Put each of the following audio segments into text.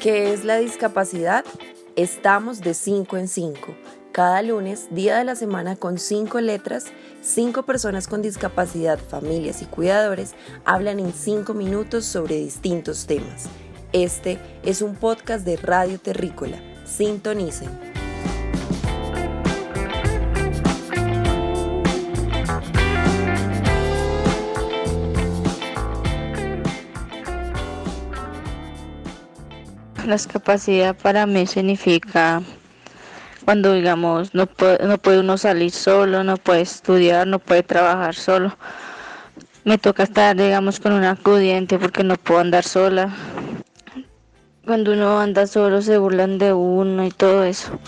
¿Qué es la discapacidad? Estamos de 5 en 5. Cada lunes, día de la semana con 5 letras, 5 personas con discapacidad, familias y cuidadores hablan en 5 minutos sobre distintos temas. Este es un podcast de Radio Terrícola. Sintonicen. La discapacidad para mí significa cuando digamos no puede, no puede uno salir solo, no puede estudiar, no puede trabajar solo. Me toca estar digamos con un acudiente porque no puedo andar sola. Cuando uno anda solo se burlan de uno y todo eso.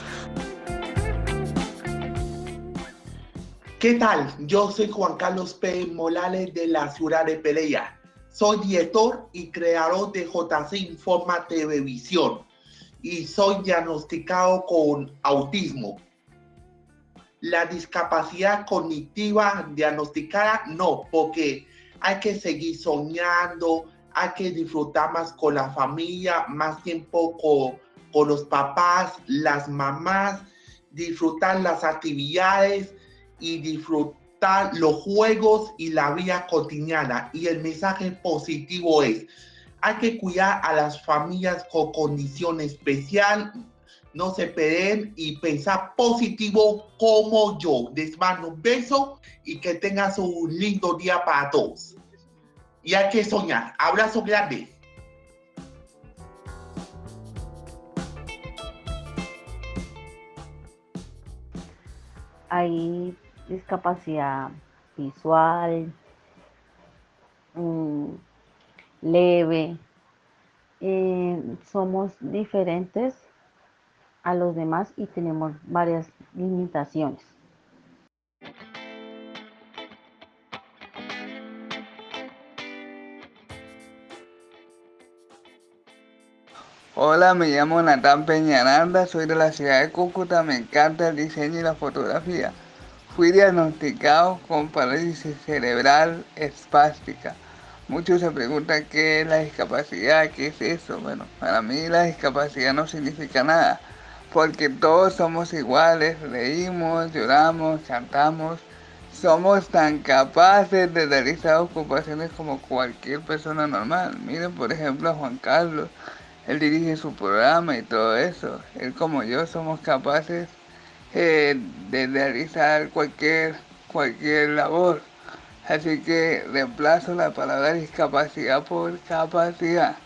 ¿Qué tal? Yo soy Juan Carlos P. Morales de la ciudad de Pereira. Soy director y creador de JC Informa Televisión y soy diagnosticado con autismo. La discapacidad cognitiva diagnosticada no, porque hay que seguir soñando, hay que disfrutar más con la familia, más tiempo con, con los papás, las mamás, disfrutar las actividades y disfrutar los juegos y la vida cotidiana. Y el mensaje positivo es, hay que cuidar a las familias con condición especial, no se peden y pensar positivo como yo. Les mando un beso y que tengas un lindo día para todos. Y hay que soñar. Abrazo grande. Ahí discapacidad visual, mm, leve. Eh, somos diferentes a los demás y tenemos varias limitaciones. Hola, me llamo Natán Peñaranda, soy de la ciudad de Cúcuta, me encanta el diseño y la fotografía. Fui diagnosticado con parálisis cerebral espástica. Muchos se preguntan qué es la discapacidad, qué es eso. Bueno, para mí la discapacidad no significa nada, porque todos somos iguales, reímos, lloramos, cantamos, somos tan capaces de realizar ocupaciones como cualquier persona normal. Miren, por ejemplo, a Juan Carlos, él dirige su programa y todo eso. Él como yo somos capaces eh, de realizar cualquier, cualquier labor. Así que reemplazo la palabra discapacidad por capacidad.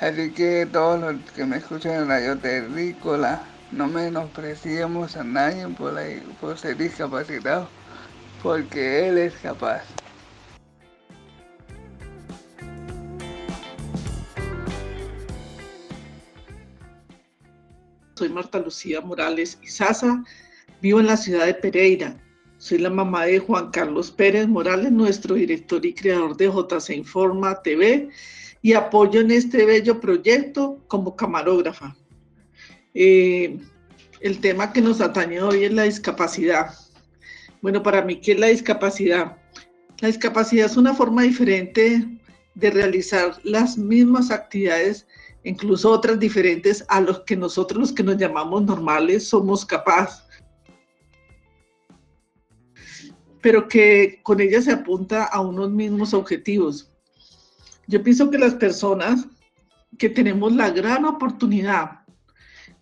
Así que todos los que me escuchan en Radio Terrícola, no menospreciemos a nadie por, por ser discapacitado, porque él es capaz. Soy Marta Lucía Morales Izaza, vivo en la ciudad de Pereira. Soy la mamá de Juan Carlos Pérez Morales, nuestro director y creador de JC Informa TV, y apoyo en este bello proyecto como camarógrafa. Eh, el tema que nos atañe hoy es la discapacidad. Bueno, para mí, ¿qué es la discapacidad? La discapacidad es una forma diferente de realizar las mismas actividades incluso otras diferentes a los que nosotros los que nos llamamos normales somos capaces. Pero que con ella se apunta a unos mismos objetivos. Yo pienso que las personas que tenemos la gran oportunidad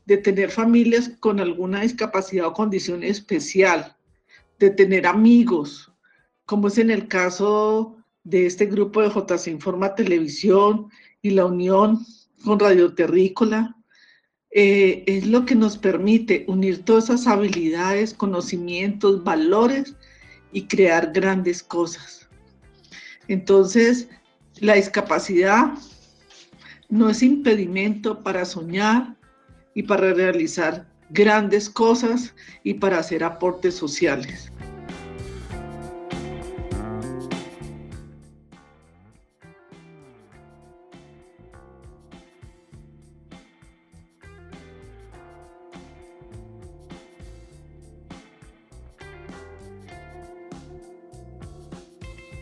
de tener familias con alguna discapacidad o condición especial, de tener amigos, como es en el caso de este grupo de JC Informa Televisión y la Unión con Radio Terrícola, eh, es lo que nos permite unir todas esas habilidades, conocimientos, valores y crear grandes cosas. Entonces, la discapacidad no es impedimento para soñar y para realizar grandes cosas y para hacer aportes sociales.